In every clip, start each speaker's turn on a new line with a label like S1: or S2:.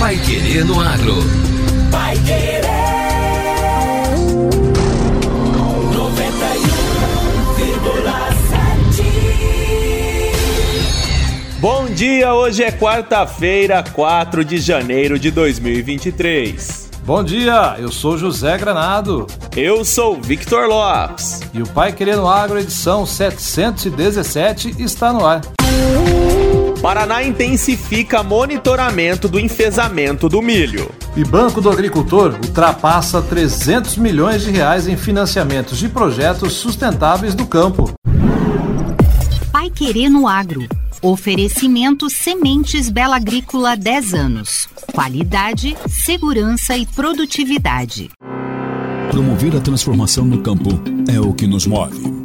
S1: Pai Querer no Agro.
S2: Pai Querer. 91,7.
S3: Bom dia, hoje é quarta-feira, 4 de janeiro de 2023.
S4: Bom dia, eu sou José Granado.
S3: Eu sou Victor Lopes.
S4: E o Pai Querendo Agro, edição 717, está no ar.
S3: Paraná intensifica monitoramento do enfesamento do milho.
S4: E Banco do Agricultor ultrapassa 300 milhões de reais em financiamentos de projetos sustentáveis do campo.
S5: Pai Querendo Agro. Oferecimento Sementes Bela Agrícola 10 anos. Qualidade, segurança e produtividade.
S6: Promover a transformação no campo é o que nos move.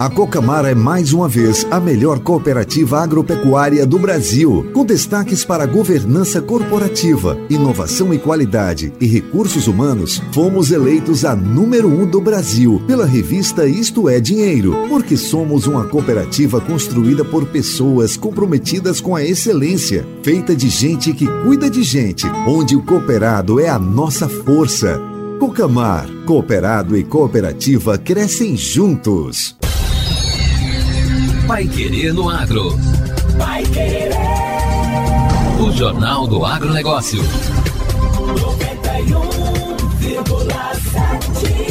S7: A Cocamar é mais uma vez a melhor cooperativa agropecuária do Brasil, com destaques para governança corporativa, inovação e qualidade e recursos humanos. Fomos eleitos a número um do Brasil pela revista Isto é Dinheiro, porque somos uma cooperativa construída por pessoas comprometidas com a excelência, feita de gente que cuida de gente, onde o cooperado é a nossa força. Cocamar, cooperado e cooperativa crescem juntos.
S1: Pai Querer no Agro.
S2: Pai Querer.
S1: O Jornal do Agronegócio.
S2: 91,7.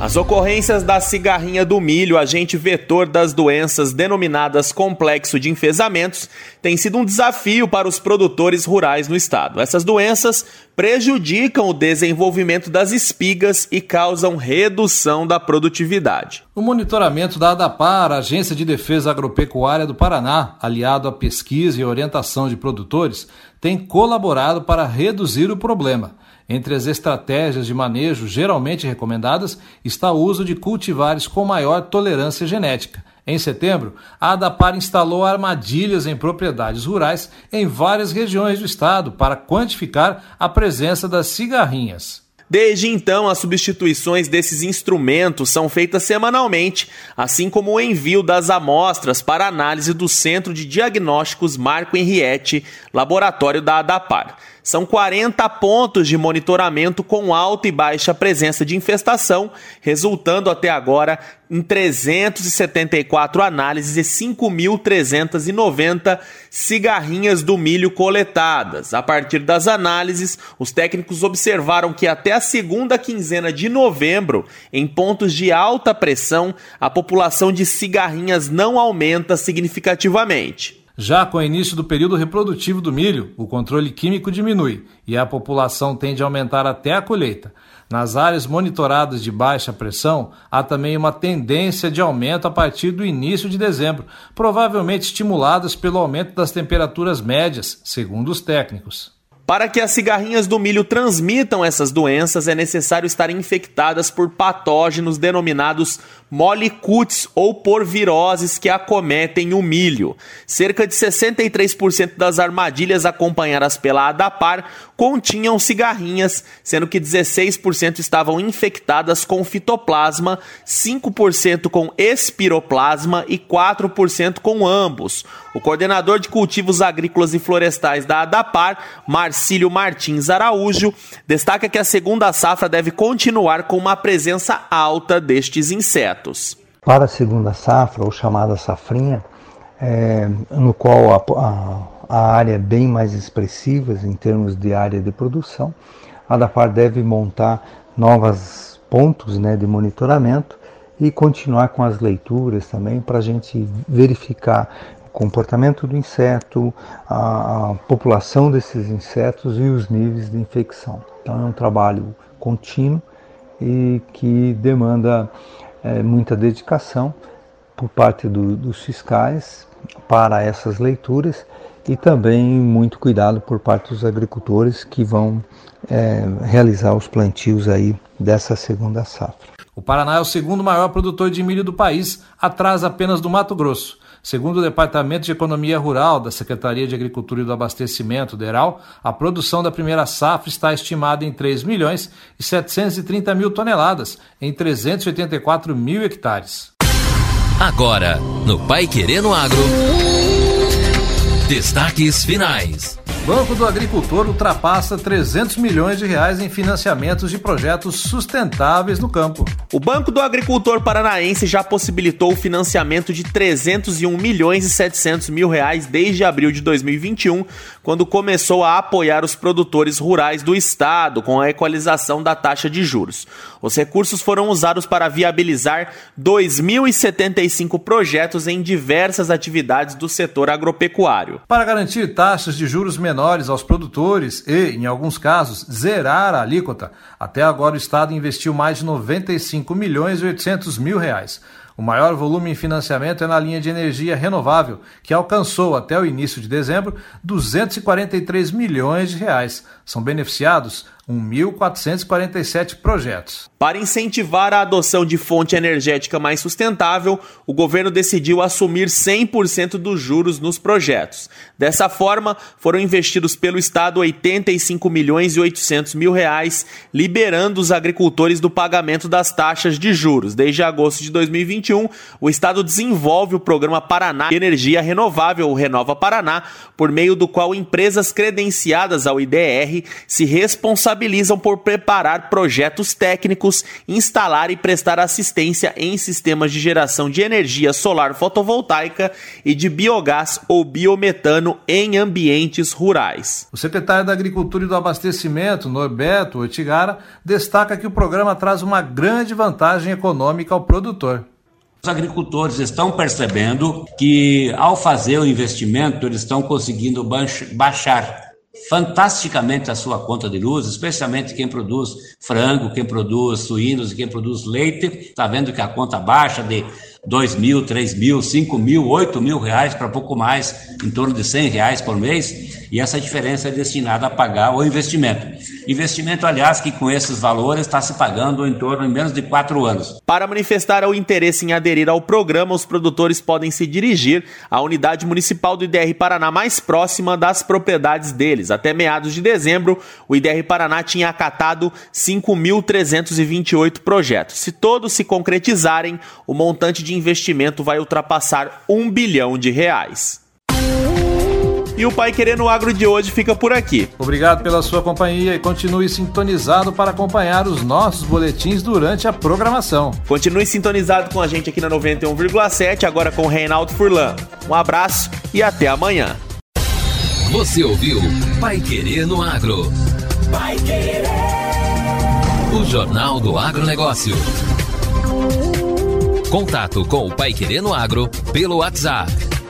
S3: As ocorrências da cigarrinha do milho, agente vetor das doenças denominadas complexo de enfesamentos, tem sido um desafio para os produtores rurais no estado. Essas doenças prejudicam o desenvolvimento das espigas e causam redução da produtividade.
S4: O monitoramento da ADAPAR, Agência de Defesa Agropecuária do Paraná, aliado à pesquisa e orientação de produtores, tem colaborado para reduzir o problema. Entre as estratégias de manejo geralmente recomendadas está o uso de cultivares com maior tolerância genética. Em setembro, a ADAPAR instalou armadilhas em propriedades rurais em várias regiões do estado para quantificar a presença das cigarrinhas.
S3: Desde então, as substituições desses instrumentos são feitas semanalmente, assim como o envio das amostras para análise do Centro de Diagnósticos Marco Henriette, laboratório da ADAPAR. São 40 pontos de monitoramento com alta e baixa presença de infestação, resultando até agora em 374 análises e 5.390 cigarrinhas do milho coletadas. A partir das análises, os técnicos observaram que até a segunda quinzena de novembro, em pontos de alta pressão, a população de cigarrinhas não aumenta significativamente.
S4: Já com o início do período reprodutivo do milho, o controle químico diminui e a população tende a aumentar até a colheita. Nas áreas monitoradas de baixa pressão, há também uma tendência de aumento a partir do início de dezembro, provavelmente estimuladas pelo aumento das temperaturas médias, segundo os técnicos.
S3: Para que as cigarrinhas do milho transmitam essas doenças, é necessário estar infectadas por patógenos denominados molicutes ou por viroses que acometem o milho. Cerca de 63% das armadilhas acompanhadas pela ADAPAR continham cigarrinhas, sendo que 16% estavam infectadas com fitoplasma, 5% com espiroplasma e 4% com ambos. O coordenador de cultivos agrícolas e florestais da ADAPAR, Marcílio Martins Araújo, destaca que a segunda safra deve continuar com uma presença alta destes insetos.
S8: Para a segunda safra, ou chamada safrinha, é, no qual a, a, a, área é bem mais expressiva em termos de área de produção, a DAPAR deve montar novos pontos né, de monitoramento e continuar com as leituras também para a gente verificar comportamento do inseto, a, população desses insetos e os níveis de infecção. Então é um trabalho contínuo e que demanda é, muita dedicação por parte do, dos fiscais para essas leituras e também muito cuidado por parte dos agricultores que vão é, realizar os plantios aí dessa segunda safra.
S4: O Paraná é o segundo maior produtor de milho do país, atrás apenas do Mato Grosso. Segundo o Departamento de Economia Rural da Secretaria de Agricultura e do Abastecimento, DERAL, a produção da primeira safra está estimada em 3 milhões e 730 mil toneladas, em 384 mil hectares.
S1: Agora, no Pai Querendo Agro. Destaques finais.
S4: Banco do Agricultor ultrapassa 300 milhões de reais em financiamentos de projetos sustentáveis no campo.
S3: O Banco do Agricultor Paranaense já possibilitou o financiamento de 301 milhões e 700 mil reais desde abril de 2021, quando começou a apoiar os produtores rurais do estado com a equalização da taxa de juros. Os recursos foram usados para viabilizar 2.075 projetos em diversas atividades do setor agropecuário.
S4: Para garantir taxas de juros menores aos produtores e, em alguns casos, zerar a alíquota, até agora o Estado investiu mais de 95 milhões e 800 mil reais. O maior volume em financiamento é na linha de energia renovável, que alcançou até o início de dezembro 243 milhões de reais. São beneficiados 1.447 projetos.
S3: Para incentivar a adoção de fonte energética mais sustentável, o governo decidiu assumir 100% dos juros nos projetos. Dessa forma, foram investidos pelo Estado 85 milhões e 800 mil reais, liberando os agricultores do pagamento das taxas de juros. Desde agosto de 2021, o Estado desenvolve o programa Paraná de Energia Renovável, o Renova Paraná, por meio do qual empresas credenciadas ao IDR se responsabilizam por preparar projetos técnicos, instalar e prestar assistência em sistemas de geração de energia solar fotovoltaica e de biogás ou biometano em ambientes rurais.
S4: O secretário da Agricultura e do Abastecimento, Norberto Otigara, destaca que o programa traz uma grande vantagem econômica ao produtor.
S9: Os agricultores estão percebendo que, ao fazer o investimento, eles estão conseguindo baixar fantasticamente a sua conta de luz, especialmente quem produz frango, quem produz suínos quem produz leite. Está vendo que a conta baixa de 2 mil, 3 mil, 5 mil, 8 mil reais para pouco mais, em torno de 100 reais por mês, e essa diferença é destinada a pagar o investimento. Investimento, aliás, que com esses valores está se pagando em torno de menos de quatro anos.
S3: Para manifestar o interesse em aderir ao programa, os produtores podem se dirigir à unidade municipal do IDR Paraná mais próxima das propriedades deles. Até meados de dezembro, o IDR Paraná tinha acatado 5.328 projetos. Se todos se concretizarem, o montante de investimento vai ultrapassar um bilhão de reais. E o Pai Querendo Agro de hoje fica por aqui.
S4: Obrigado pela sua companhia e continue sintonizado para acompanhar os nossos boletins durante a programação.
S3: Continue sintonizado com a gente aqui na 91,7, agora com o Reinaldo Furlan. Um abraço e até amanhã.
S1: Você ouviu Pai Querendo Agro.
S2: Pai Querer.
S1: O Jornal do Agronegócio. Contato com o Pai Querendo Agro pelo WhatsApp